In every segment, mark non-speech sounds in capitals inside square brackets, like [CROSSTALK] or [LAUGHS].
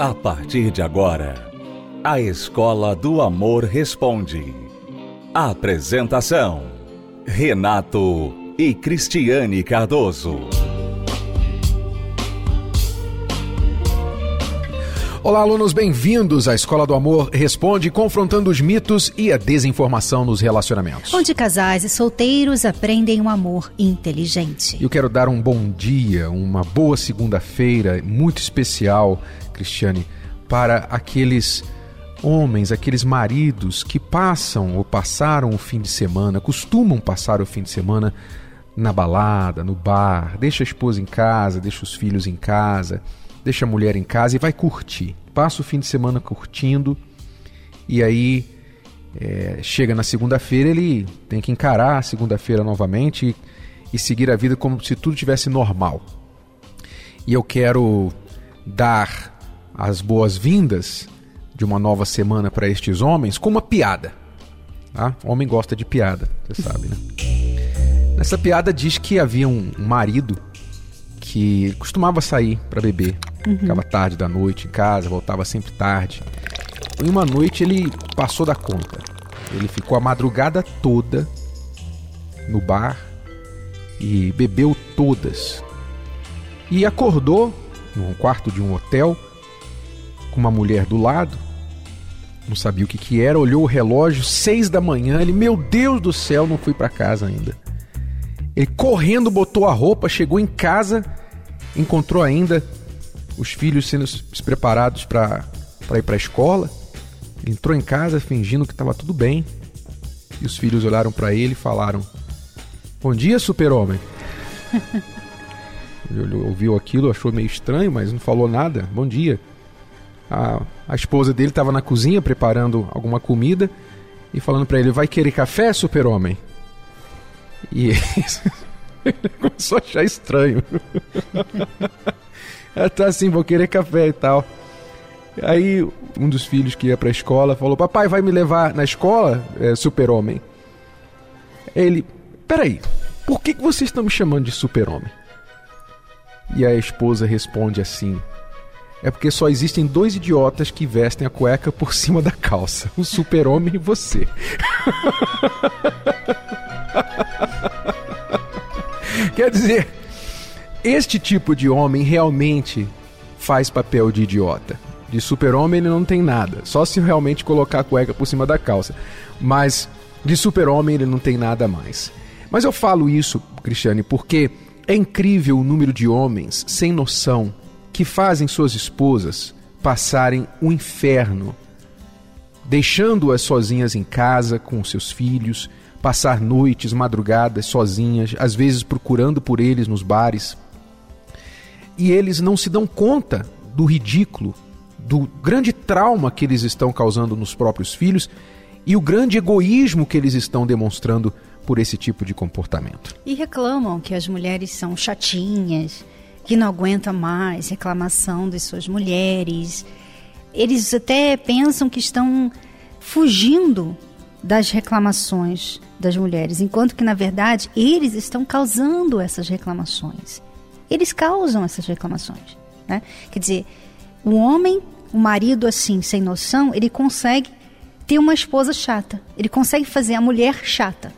A partir de agora, a Escola do Amor Responde. Apresentação: Renato e Cristiane Cardoso. Olá, alunos, bem-vindos à Escola do Amor Responde, confrontando os mitos e a desinformação nos relacionamentos. Onde casais e solteiros aprendem um amor inteligente. Eu quero dar um bom dia, uma boa segunda-feira muito especial, Cristiane, para aqueles homens, aqueles maridos que passam ou passaram o fim de semana, costumam passar o fim de semana na balada, no bar, deixa a esposa em casa, deixa os filhos em casa deixa a mulher em casa e vai curtir. Passa o fim de semana curtindo e aí é, chega na segunda-feira, ele tem que encarar a segunda-feira novamente e, e seguir a vida como se tudo tivesse normal. E eu quero dar as boas-vindas de uma nova semana para estes homens com uma piada. Tá? Homem gosta de piada, você sabe, né? Nessa piada diz que havia um marido que costumava sair para beber Uhum. Ficava tarde da noite em casa, voltava sempre tarde. E uma noite ele passou da conta. Ele ficou a madrugada toda no bar e bebeu todas. E acordou num quarto de um hotel com uma mulher do lado. Não sabia o que, que era, olhou o relógio, seis da manhã. Ele, meu Deus do céu, não fui para casa ainda. Ele correndo botou a roupa, chegou em casa, encontrou ainda os filhos sendo preparados para ir para a escola. Ele entrou em casa fingindo que estava tudo bem. E os filhos olharam para ele e falaram: Bom dia, super-homem. [LAUGHS] ele ouviu aquilo, achou meio estranho, mas não falou nada. Bom dia. A, a esposa dele estava na cozinha preparando alguma comida e falando para ele: Vai querer café, super-homem? E [LAUGHS] ele começou a achar estranho. [LAUGHS] Ela tá assim, vou querer café e tal. Aí um dos filhos que ia pra escola falou: Papai, vai me levar na escola, é, super-homem? Ele: Peraí, por que, que vocês estão me chamando de super-homem? E a esposa responde assim: É porque só existem dois idiotas que vestem a cueca por cima da calça: o super-homem e você. [LAUGHS] Quer dizer, este tipo de homem realmente faz papel de idiota. De super-homem ele não tem nada, só se realmente colocar a cueca por cima da calça. Mas de super-homem ele não tem nada mais. Mas eu falo isso, Cristiane, porque é incrível o número de homens sem noção que fazem suas esposas passarem o inferno, deixando-as sozinhas em casa com seus filhos, passar noites, madrugadas sozinhas, às vezes procurando por eles nos bares e eles não se dão conta do ridículo, do grande trauma que eles estão causando nos próprios filhos e o grande egoísmo que eles estão demonstrando por esse tipo de comportamento. E reclamam que as mulheres são chatinhas, que não aguentam mais reclamação de suas mulheres. Eles até pensam que estão fugindo das reclamações das mulheres, enquanto que na verdade eles estão causando essas reclamações eles causam essas reclamações. Né? Quer dizer, o homem, o marido assim, sem noção, ele consegue ter uma esposa chata. Ele consegue fazer a mulher chata.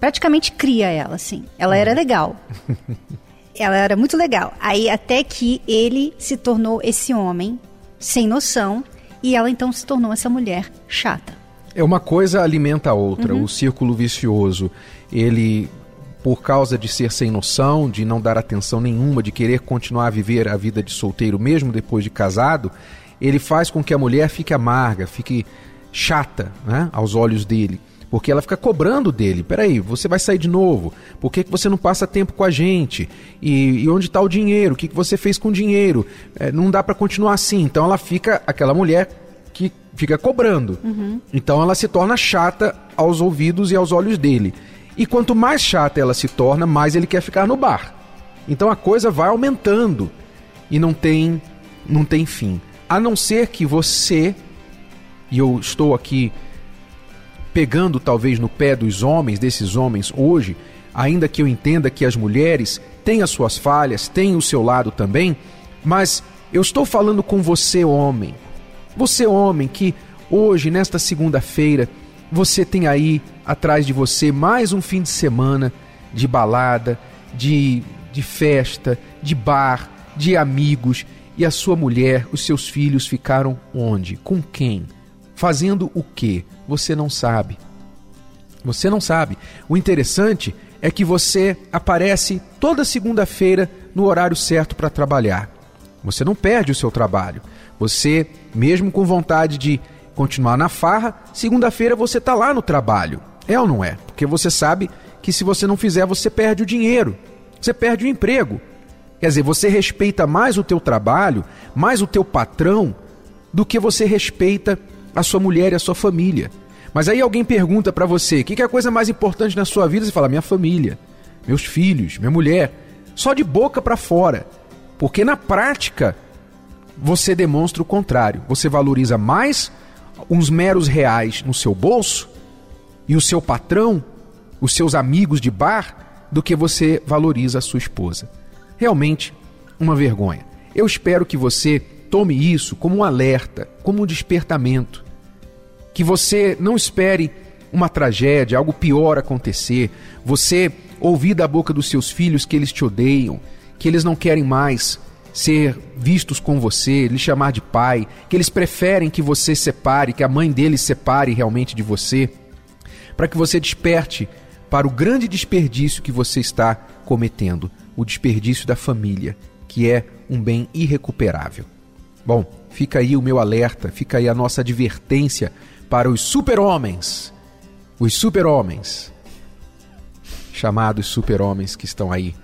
Praticamente cria ela, assim. Ela era legal. [LAUGHS] ela era muito legal. Aí até que ele se tornou esse homem sem noção e ela então se tornou essa mulher chata. É uma coisa alimenta a outra, uhum. o círculo vicioso. Ele por causa de ser sem noção, de não dar atenção nenhuma, de querer continuar a viver a vida de solteiro mesmo depois de casado, ele faz com que a mulher fique amarga, fique chata né, aos olhos dele. Porque ela fica cobrando dele. Peraí, você vai sair de novo. Por que, que você não passa tempo com a gente? E, e onde está o dinheiro? O que, que você fez com o dinheiro? É, não dá para continuar assim. Então ela fica aquela mulher que fica cobrando. Uhum. Então ela se torna chata aos ouvidos e aos olhos dele. E quanto mais chata ela se torna, mais ele quer ficar no bar. Então a coisa vai aumentando e não tem não tem fim. A não ser que você e eu estou aqui pegando talvez no pé dos homens, desses homens hoje, ainda que eu entenda que as mulheres têm as suas falhas, têm o seu lado também, mas Eu estou falando com você, homem. Você, homem, que hoje, nesta segunda-feira, você tem aí atrás de você mais um fim de semana de balada, de, de festa, de bar, de amigos, e a sua mulher, os seus filhos ficaram onde? Com quem? Fazendo o que? Você não sabe. Você não sabe. O interessante é que você aparece toda segunda-feira no horário certo para trabalhar. Você não perde o seu trabalho. Você, mesmo com vontade de continuar na farra, segunda-feira você está lá no trabalho. É ou não é? Porque você sabe que se você não fizer, você perde o dinheiro. Você perde o emprego. Quer dizer, você respeita mais o teu trabalho, mais o teu patrão, do que você respeita a sua mulher e a sua família. Mas aí alguém pergunta para você: o que é a coisa mais importante na sua vida? Você fala: minha família, meus filhos, minha mulher. Só de boca para fora. Porque na prática você demonstra o contrário. Você valoriza mais uns meros reais no seu bolso e o seu patrão, os seus amigos de bar, do que você valoriza a sua esposa. Realmente uma vergonha. Eu espero que você tome isso como um alerta, como um despertamento que você não espere uma tragédia, algo pior acontecer, você ouvir da boca dos seus filhos que eles te odeiam, que eles não querem mais ser vistos com você, lhe chamar de pai, que eles preferem que você separe, que a mãe deles separe realmente de você, para que você desperte para o grande desperdício que você está cometendo, o desperdício da família, que é um bem irrecuperável. Bom, fica aí o meu alerta, fica aí a nossa advertência para os super-homens. Os super-homens. Chamados super-homens que estão aí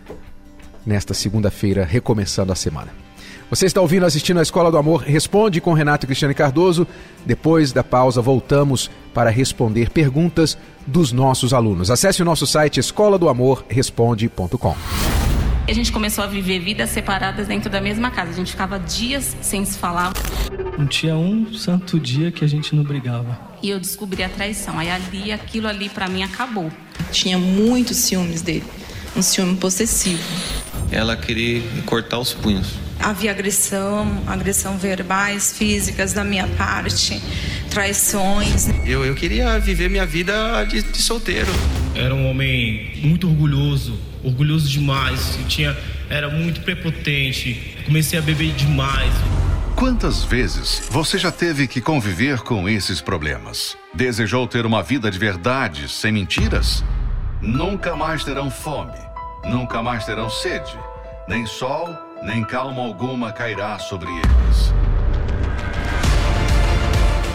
nesta segunda-feira, recomeçando a semana. Você está ouvindo, assistindo a Escola do Amor Responde com Renato e Cristiane Cardoso. Depois da pausa, voltamos para responder perguntas dos nossos alunos. Acesse o nosso site escola do amor responde.com. A gente começou a viver vidas separadas dentro da mesma casa. A gente ficava dias sem se falar. Não tinha um santo dia que a gente não brigava. E eu descobri a traição. Aí ali, aquilo ali para mim acabou. Tinha muitos ciúmes dele. Um ciúme possessivo. Ela queria cortar os punhos. Havia agressão, agressão verbais, físicas da minha parte, traições. Eu, eu queria viver minha vida de, de solteiro. Era um homem muito orgulhoso, orgulhoso demais. Tinha, era muito prepotente. Comecei a beber demais. Quantas vezes você já teve que conviver com esses problemas? Desejou ter uma vida de verdade, sem mentiras? Nunca mais terão fome, nunca mais terão sede, nem sol, nem calma alguma cairá sobre eles.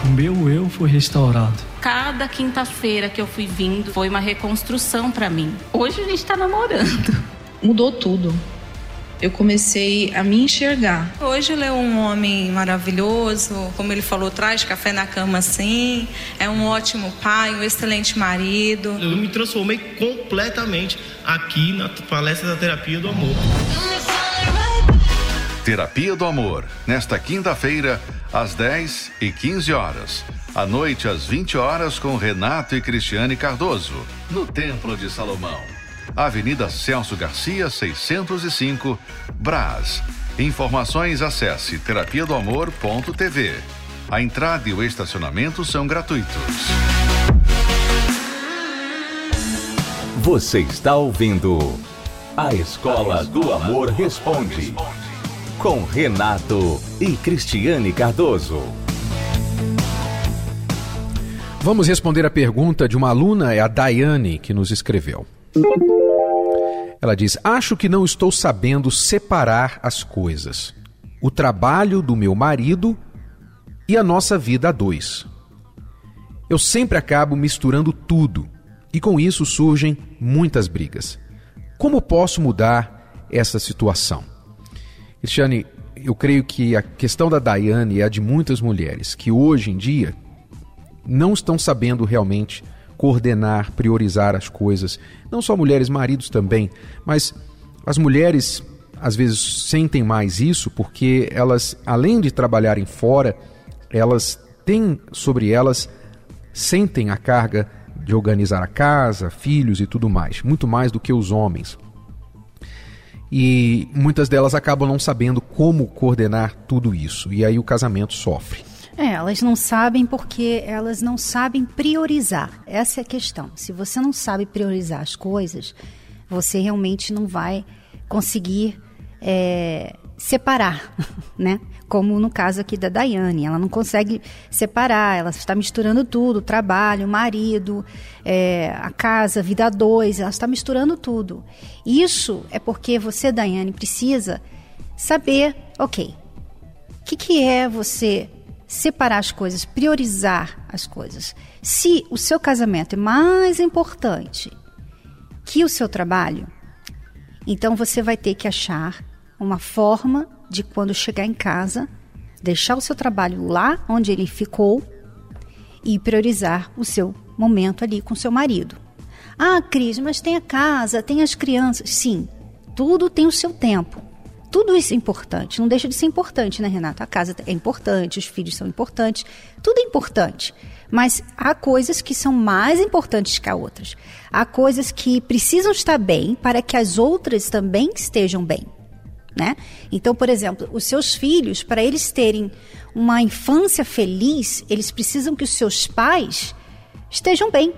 O meu eu foi restaurado. Cada quinta-feira que eu fui vindo foi uma reconstrução para mim. Hoje a gente tá namorando. [LAUGHS] Mudou tudo. Eu comecei a me enxergar. Hoje ele é um homem maravilhoso, como ele falou, traz café na cama assim, é um ótimo pai, um excelente marido. Eu me transformei completamente aqui na palestra da terapia do amor. Terapia do Amor, nesta quinta-feira, às 10 e 15 horas. À noite, às 20 horas, com Renato e Cristiane Cardoso, no Templo de Salomão. Avenida Celso Garcia, 605, Brás. Informações acesse terapia do amor.tv. A entrada e o estacionamento são gratuitos. Você está ouvindo A Escola do Amor Responde com Renato e Cristiane Cardoso. Vamos responder a pergunta de uma aluna, é a Daiane, que nos escreveu. Ela diz: Acho que não estou sabendo separar as coisas. O trabalho do meu marido e a nossa vida a dois. Eu sempre acabo misturando tudo e com isso surgem muitas brigas. Como posso mudar essa situação? Cristiane, eu creio que a questão da Daiane é a de muitas mulheres que hoje em dia não estão sabendo realmente coordenar, priorizar as coisas. Não só mulheres, maridos também, mas as mulheres às vezes sentem mais isso porque elas, além de trabalharem fora, elas têm sobre elas, sentem a carga de organizar a casa, filhos e tudo mais, muito mais do que os homens. E muitas delas acabam não sabendo como coordenar tudo isso. E aí o casamento sofre. É, elas não sabem porque elas não sabem priorizar. Essa é a questão. Se você não sabe priorizar as coisas, você realmente não vai conseguir é, separar, [LAUGHS] né? Como no caso aqui da Daiane, ela não consegue separar, ela está misturando tudo, o trabalho, o marido, é, a casa, a vida a dois, ela está misturando tudo. Isso é porque você, Daiane, precisa saber, ok, o que, que é você separar as coisas, priorizar as coisas. Se o seu casamento é mais importante que o seu trabalho, então você vai ter que achar uma forma de quando chegar em casa, deixar o seu trabalho lá onde ele ficou e priorizar o seu momento ali com seu marido. Ah, Cris, mas tem a casa, tem as crianças. Sim, tudo tem o seu tempo. Tudo isso é importante, não deixa de ser importante, né, Renata? A casa é importante, os filhos são importantes, tudo é importante. Mas há coisas que são mais importantes que as outras. Há coisas que precisam estar bem para que as outras também estejam bem né? Então, por exemplo, os seus filhos, para eles terem uma infância feliz, eles precisam que os seus pais estejam bem.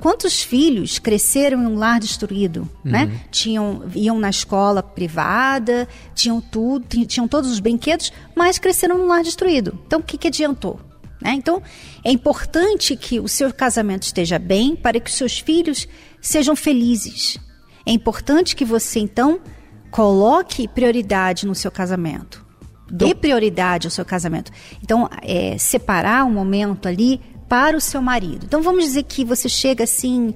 Quantos filhos cresceram em um lar destruído, né? uhum. né? Tinham, iam na escola privada, tinham tudo, tinham todos os brinquedos, mas cresceram num lar destruído. Então, o que, que adiantou? Né? Então, é importante que o seu casamento esteja bem para que os seus filhos sejam felizes. É importante que você, então, Coloque prioridade no seu casamento. Dê prioridade ao seu casamento. Então, é, separar um momento ali para o seu marido. Então, vamos dizer que você chega assim,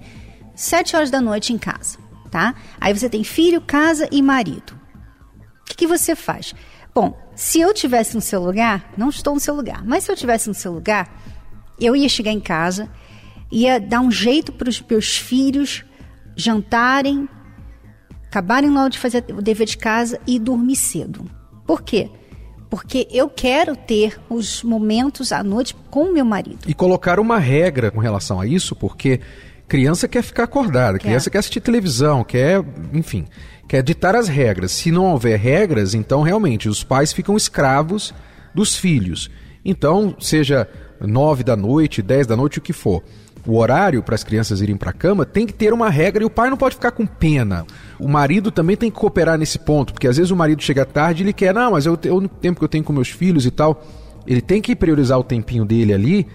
sete horas da noite em casa, tá? Aí você tem filho, casa e marido. O que, que você faz? Bom, se eu tivesse no seu lugar, não estou no seu lugar, mas se eu tivesse no seu lugar, eu ia chegar em casa, ia dar um jeito para os meus filhos jantarem, acabarem logo de fazer o dever de casa e dormir cedo. Por quê? Porque eu quero ter os momentos à noite com o meu marido. E colocar uma regra com relação a isso, porque criança quer ficar acordada, quer. criança quer assistir televisão, quer, enfim, quer ditar as regras. Se não houver regras, então realmente os pais ficam escravos dos filhos. Então, seja nove da noite, dez da noite, o que for o horário para as crianças irem para a cama, tem que ter uma regra e o pai não pode ficar com pena. O marido também tem que cooperar nesse ponto, porque às vezes o marido chega tarde e ele quer, não, mas eu, o tempo que eu tenho com meus filhos e tal, ele tem que priorizar o tempinho dele ali,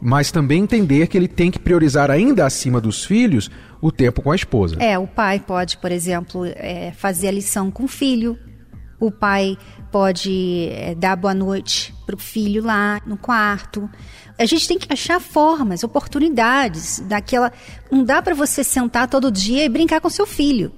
mas também entender que ele tem que priorizar ainda acima dos filhos o tempo com a esposa. É, o pai pode, por exemplo, é, fazer a lição com o filho, o pai pode é, dar boa noite para o filho lá no quarto. A gente tem que achar formas, oportunidades, daquela. Não dá para você sentar todo dia e brincar com seu filho.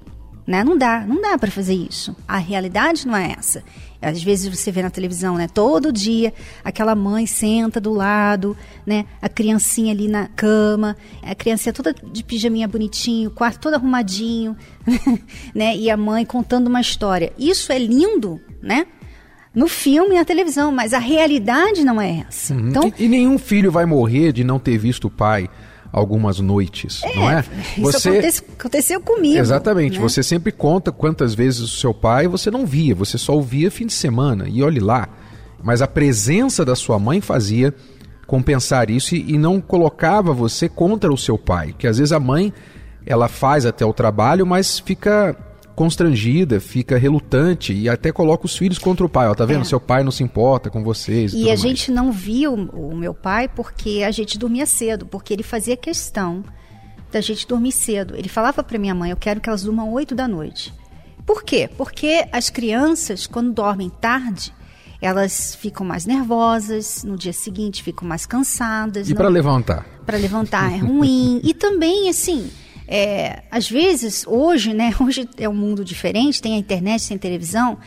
Né? Não dá, não dá para fazer isso. A realidade não é essa. Às vezes você vê na televisão, né? Todo dia aquela mãe senta do lado, né? A criancinha ali na cama, a criança toda de pijaminha bonitinho, o quarto todo arrumadinho, [LAUGHS] né? E a mãe contando uma história. Isso é lindo, né? No filme e na televisão, mas a realidade não é essa. Uhum. Então, e, e, nenhum filho vai morrer de não ter visto o pai algumas noites, é, não é? Você... Isso acontece, aconteceu comigo. Exatamente. Né? Você sempre conta quantas vezes o seu pai você não via, você só o via fim de semana. E olhe lá. Mas a presença da sua mãe fazia compensar isso e, e não colocava você contra o seu pai. Que às vezes a mãe ela faz até o trabalho, mas fica constrangida, fica relutante e até coloca os filhos contra o pai. Ó, tá vendo? É. Seu pai não se importa com vocês. E, e a mais. gente não viu o meu pai porque a gente dormia cedo, porque ele fazia questão da gente dormir cedo. Ele falava para minha mãe: eu quero que elas durmam 8 da noite. Por quê? Porque as crianças, quando dormem tarde, elas ficam mais nervosas, no dia seguinte ficam mais cansadas. E para levantar? Para levantar é ruim. [LAUGHS] e também, assim, é, às vezes, hoje, né? [LAUGHS] Hoje é um mundo diferente, tem a internet, tem televisão.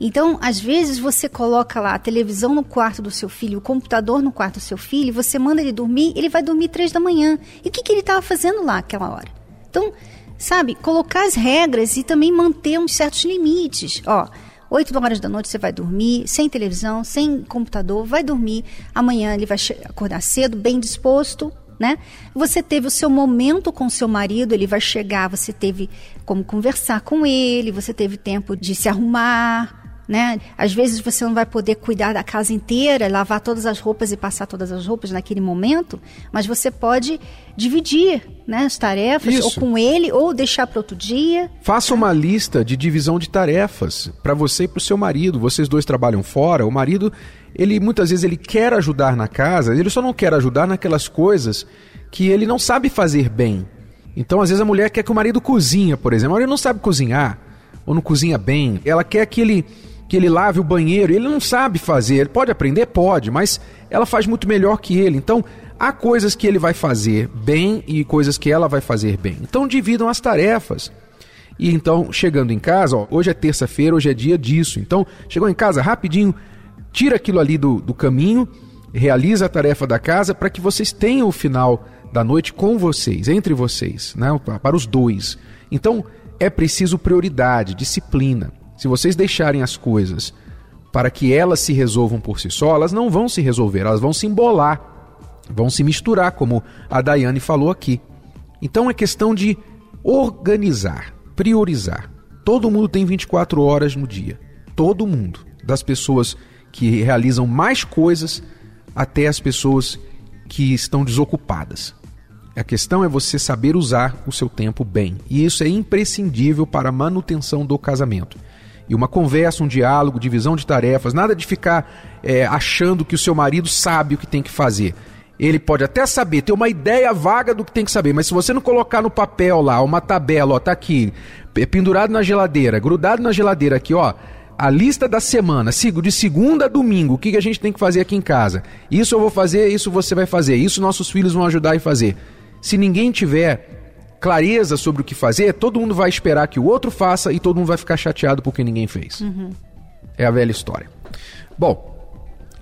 Então, às vezes, você coloca lá a televisão no quarto do seu filho, o computador no quarto do seu filho, você manda ele dormir, ele vai dormir três da manhã. E o que, que ele estava fazendo lá aquela hora? Então, sabe, colocar as regras e também manter uns certos limites. Ó, 8 horas da noite você vai dormir, sem televisão, sem computador, vai dormir. Amanhã ele vai acordar cedo, bem disposto, né? Você teve o seu momento com seu marido, ele vai chegar, você teve como conversar com ele, você teve tempo de se arrumar, né? Às vezes você não vai poder cuidar da casa inteira, lavar todas as roupas e passar todas as roupas naquele momento, mas você pode dividir, né, as tarefas Isso. ou com ele ou deixar para outro dia. Faça uma lista de divisão de tarefas para você e para o seu marido. Vocês dois trabalham fora. O marido, ele muitas vezes ele quer ajudar na casa, ele só não quer ajudar naquelas coisas que ele não sabe fazer bem. Então, às vezes a mulher quer que o marido cozinha, por exemplo. Marido não sabe cozinhar ou não cozinha bem. Ela quer que ele que ele lave o banheiro, ele não sabe fazer. Ele pode aprender? Pode, mas ela faz muito melhor que ele. Então, há coisas que ele vai fazer bem e coisas que ela vai fazer bem. Então, dividam as tarefas. E então, chegando em casa, ó, hoje é terça-feira, hoje é dia disso. Então, chegou em casa rapidinho, tira aquilo ali do, do caminho, realiza a tarefa da casa para que vocês tenham o final da noite com vocês, entre vocês, né? para os dois. Então, é preciso prioridade, disciplina. Se vocês deixarem as coisas para que elas se resolvam por si só, elas não vão se resolver, elas vão se embolar, vão se misturar, como a Daiane falou aqui. Então é questão de organizar, priorizar. Todo mundo tem 24 horas no dia. Todo mundo. Das pessoas que realizam mais coisas até as pessoas que estão desocupadas. A questão é você saber usar o seu tempo bem. E isso é imprescindível para a manutenção do casamento e uma conversa, um diálogo, divisão de tarefas, nada de ficar é, achando que o seu marido sabe o que tem que fazer. Ele pode até saber, ter uma ideia vaga do que tem que saber, mas se você não colocar no papel lá, uma tabela, ó, tá aqui, pendurado na geladeira, grudado na geladeira aqui, ó, a lista da semana, de segunda a domingo, o que a gente tem que fazer aqui em casa. Isso eu vou fazer, isso você vai fazer, isso nossos filhos vão ajudar a fazer. Se ninguém tiver clareza sobre o que fazer, todo mundo vai esperar que o outro faça e todo mundo vai ficar chateado porque ninguém fez. Uhum. É a velha história. Bom,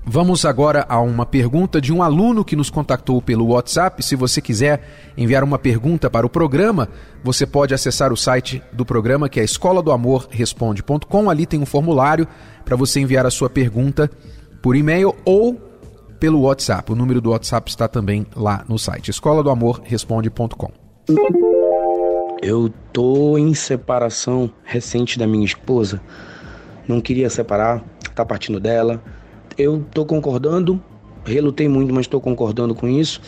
Vamos agora a uma pergunta de um aluno que nos contactou pelo WhatsApp. Se você quiser enviar uma pergunta para o programa, você pode acessar o site do programa que é escola do amor responde.com. Ali tem um formulário para você enviar a sua pergunta por e-mail ou pelo WhatsApp. O número do WhatsApp está também lá no site escola do amor responde.com. Eu tô em separação recente da minha esposa. Não queria separar, tá partindo dela. Eu tô concordando, relutei muito, mas estou concordando com isso,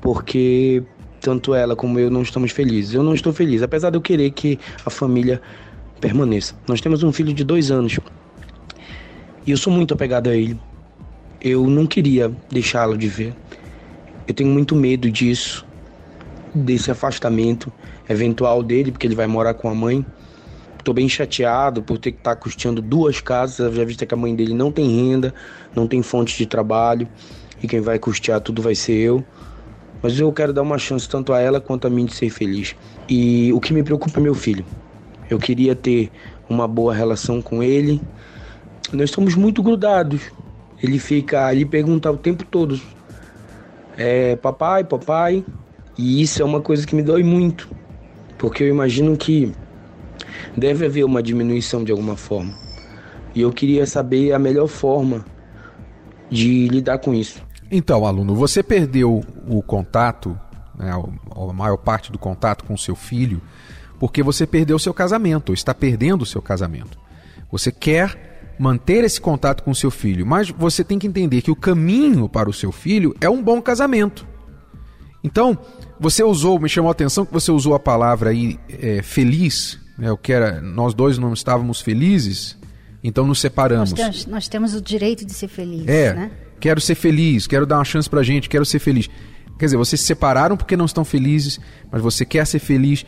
porque tanto ela como eu não estamos felizes. Eu não estou feliz, apesar de eu querer que a família permaneça. Nós temos um filho de dois anos e eu sou muito apegado a ele. Eu não queria deixá-lo de ver. Eu tenho muito medo disso desse afastamento eventual dele, porque ele vai morar com a mãe. Estou bem chateado por ter que estar tá custeando duas casas, já visto que a mãe dele não tem renda, não tem fonte de trabalho e quem vai custear tudo vai ser eu. Mas eu quero dar uma chance tanto a ela quanto a mim de ser feliz. E o que me preocupa é meu filho. Eu queria ter uma boa relação com ele. Nós estamos muito grudados. Ele fica ali perguntar o tempo todo: é, papai, papai, e isso é uma coisa que me dói muito, porque eu imagino que deve haver uma diminuição de alguma forma. E eu queria saber a melhor forma de lidar com isso. Então, aluno, você perdeu o contato, né, a maior parte do contato com seu filho, porque você perdeu o seu casamento, ou está perdendo o seu casamento. Você quer manter esse contato com seu filho, mas você tem que entender que o caminho para o seu filho é um bom casamento. Então, você usou, me chamou a atenção que você usou a palavra aí é, feliz, né, o que era, nós dois não estávamos felizes, então nos separamos. Nós temos, nós temos o direito de ser felizes, é, né? Quero ser feliz, quero dar uma chance pra gente, quero ser feliz. Quer dizer, vocês se separaram porque não estão felizes, mas você quer ser feliz.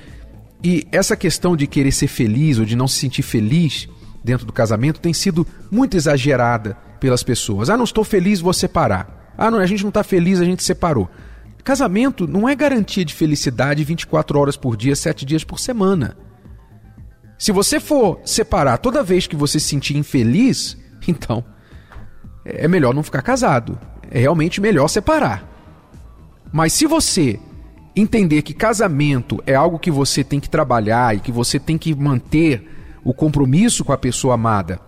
E essa questão de querer ser feliz ou de não se sentir feliz dentro do casamento tem sido muito exagerada pelas pessoas. Ah, não estou feliz, vou separar. Ah, não, a gente não está feliz, a gente separou. Casamento não é garantia de felicidade 24 horas por dia, 7 dias por semana. Se você for separar toda vez que você se sentir infeliz, [LAUGHS] então é melhor não ficar casado. É realmente melhor separar. Mas se você entender que casamento é algo que você tem que trabalhar e que você tem que manter o compromisso com a pessoa amada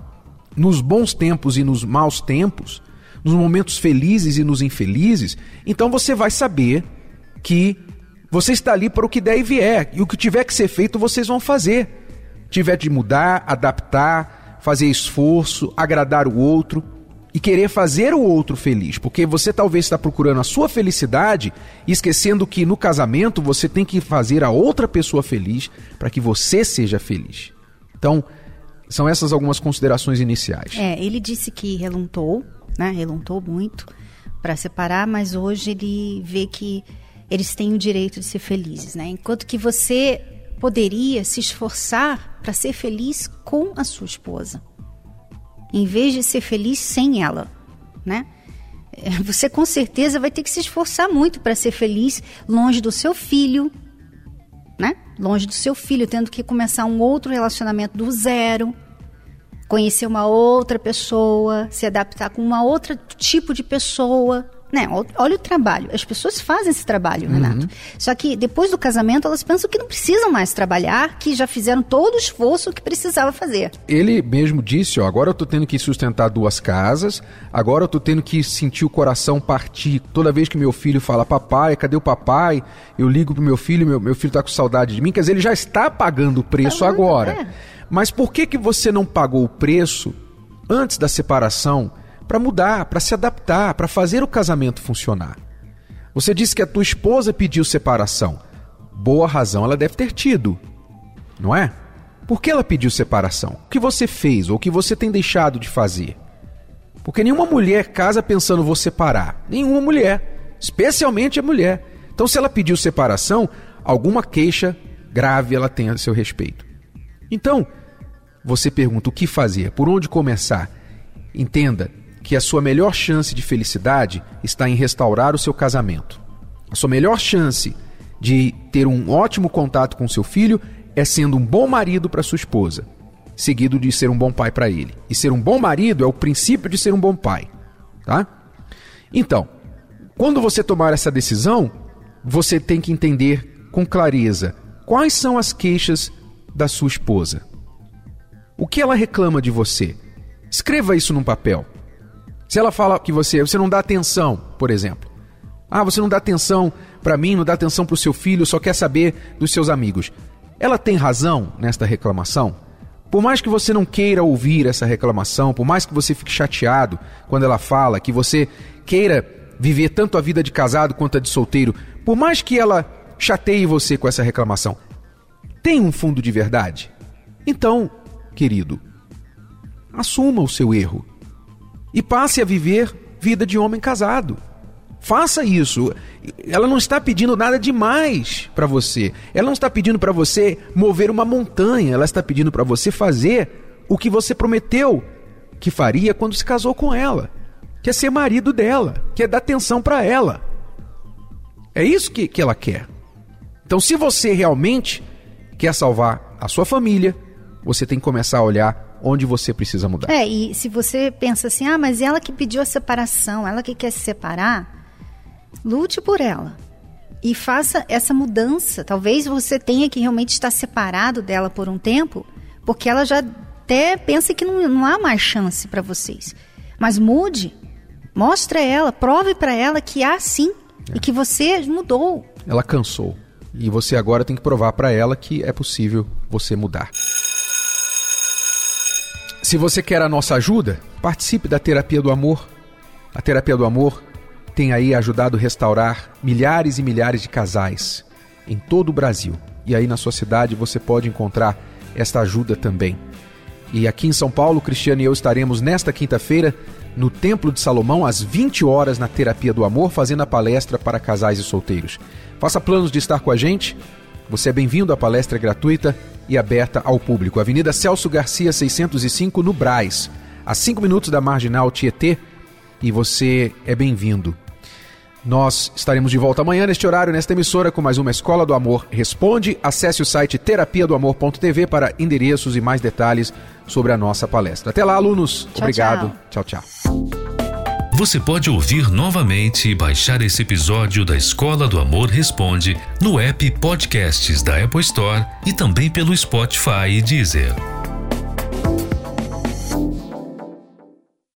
nos bons tempos e nos maus tempos, nos momentos felizes e nos infelizes, então você vai saber que você está ali para o que der e vier, e o que tiver que ser feito vocês vão fazer. Tiver de mudar, adaptar, fazer esforço, agradar o outro e querer fazer o outro feliz, porque você talvez está procurando a sua felicidade e esquecendo que no casamento você tem que fazer a outra pessoa feliz para que você seja feliz. Então, são essas algumas considerações iniciais. É, ele disse que reluntou, né? Muito para separar, mas hoje ele vê que eles têm o direito de ser felizes, né? Enquanto que você poderia se esforçar para ser feliz com a sua esposa em vez de ser feliz sem ela, né? [LAUGHS] Você com certeza vai ter que se esforçar muito para ser feliz longe do seu filho, né? Longe do seu filho, tendo que começar um outro relacionamento do zero, conhecer uma outra pessoa, se adaptar com uma outra tipo de pessoa, né? Olha o trabalho. As pessoas fazem esse trabalho, uhum. Renato. Só que depois do casamento elas pensam que não precisam mais trabalhar, que já fizeram todo o esforço que precisava fazer. Ele mesmo disse, ó, agora eu tô tendo que sustentar duas casas, agora eu tô tendo que sentir o coração partir. Toda vez que meu filho fala, papai, cadê o papai? Eu ligo pro meu filho, meu, meu filho tá com saudade de mim. Quer dizer, ele já está pagando o preço tá agora. É. Mas por que que você não pagou o preço antes da separação? para mudar, para se adaptar, para fazer o casamento funcionar. Você disse que a tua esposa pediu separação. Boa razão ela deve ter tido, não é? Por que ela pediu separação? O que você fez ou o que você tem deixado de fazer? Porque nenhuma mulher casa pensando vou separar. Nenhuma mulher, especialmente a mulher. Então, se ela pediu separação, alguma queixa grave ela tem a seu respeito. Então, você pergunta o que fazer, por onde começar? Entenda, que a sua melhor chance de felicidade está em restaurar o seu casamento. A sua melhor chance de ter um ótimo contato com seu filho é sendo um bom marido para sua esposa, seguido de ser um bom pai para ele. E ser um bom marido é o princípio de ser um bom pai, tá? Então, quando você tomar essa decisão, você tem que entender com clareza quais são as queixas da sua esposa. O que ela reclama de você? Escreva isso num papel. Se ela fala que você, você não dá atenção, por exemplo. Ah, você não dá atenção para mim, não dá atenção para o seu filho, só quer saber dos seus amigos. Ela tem razão nesta reclamação? Por mais que você não queira ouvir essa reclamação, por mais que você fique chateado quando ela fala, que você queira viver tanto a vida de casado quanto a de solteiro, por mais que ela chateie você com essa reclamação, tem um fundo de verdade? Então, querido, assuma o seu erro e passe a viver vida de homem casado. Faça isso. Ela não está pedindo nada demais para você. Ela não está pedindo para você mover uma montanha. Ela está pedindo para você fazer o que você prometeu que faria quando se casou com ela, que é ser marido dela, que é dar atenção para ela. É isso que, que ela quer. Então, se você realmente quer salvar a sua família, você tem que começar a olhar onde você precisa mudar. É, e se você pensa assim, ah, mas ela que pediu a separação, ela que quer se separar, lute por ela. E faça essa mudança. Talvez você tenha que realmente estar separado dela por um tempo, porque ela já até pensa que não, não há mais chance para vocês. Mas mude. Mostre a ela, prove para ela que há sim é. e que você mudou. Ela cansou. E você agora tem que provar para ela que é possível você mudar. Se você quer a nossa ajuda, participe da Terapia do Amor. A Terapia do Amor tem aí ajudado a restaurar milhares e milhares de casais em todo o Brasil. E aí na sua cidade você pode encontrar esta ajuda também. E aqui em São Paulo, Cristiano e eu estaremos nesta quinta-feira no Templo de Salomão às 20 horas na Terapia do Amor, fazendo a palestra para casais e solteiros. Faça planos de estar com a gente. Você é bem-vindo à palestra gratuita e aberta ao público. Avenida Celso Garcia, 605, no Braz, a 5 minutos da Marginal Tietê, e você é bem-vindo. Nós estaremos de volta amanhã neste horário, nesta emissora, com mais uma Escola do Amor Responde. Acesse o site terapia do amor.tv para endereços e mais detalhes sobre a nossa palestra. Até lá, alunos. Tchau, Obrigado. tchau. tchau. tchau. Você pode ouvir novamente e baixar esse episódio da Escola do Amor Responde no app Podcasts da Apple Store e também pelo Spotify e Deezer.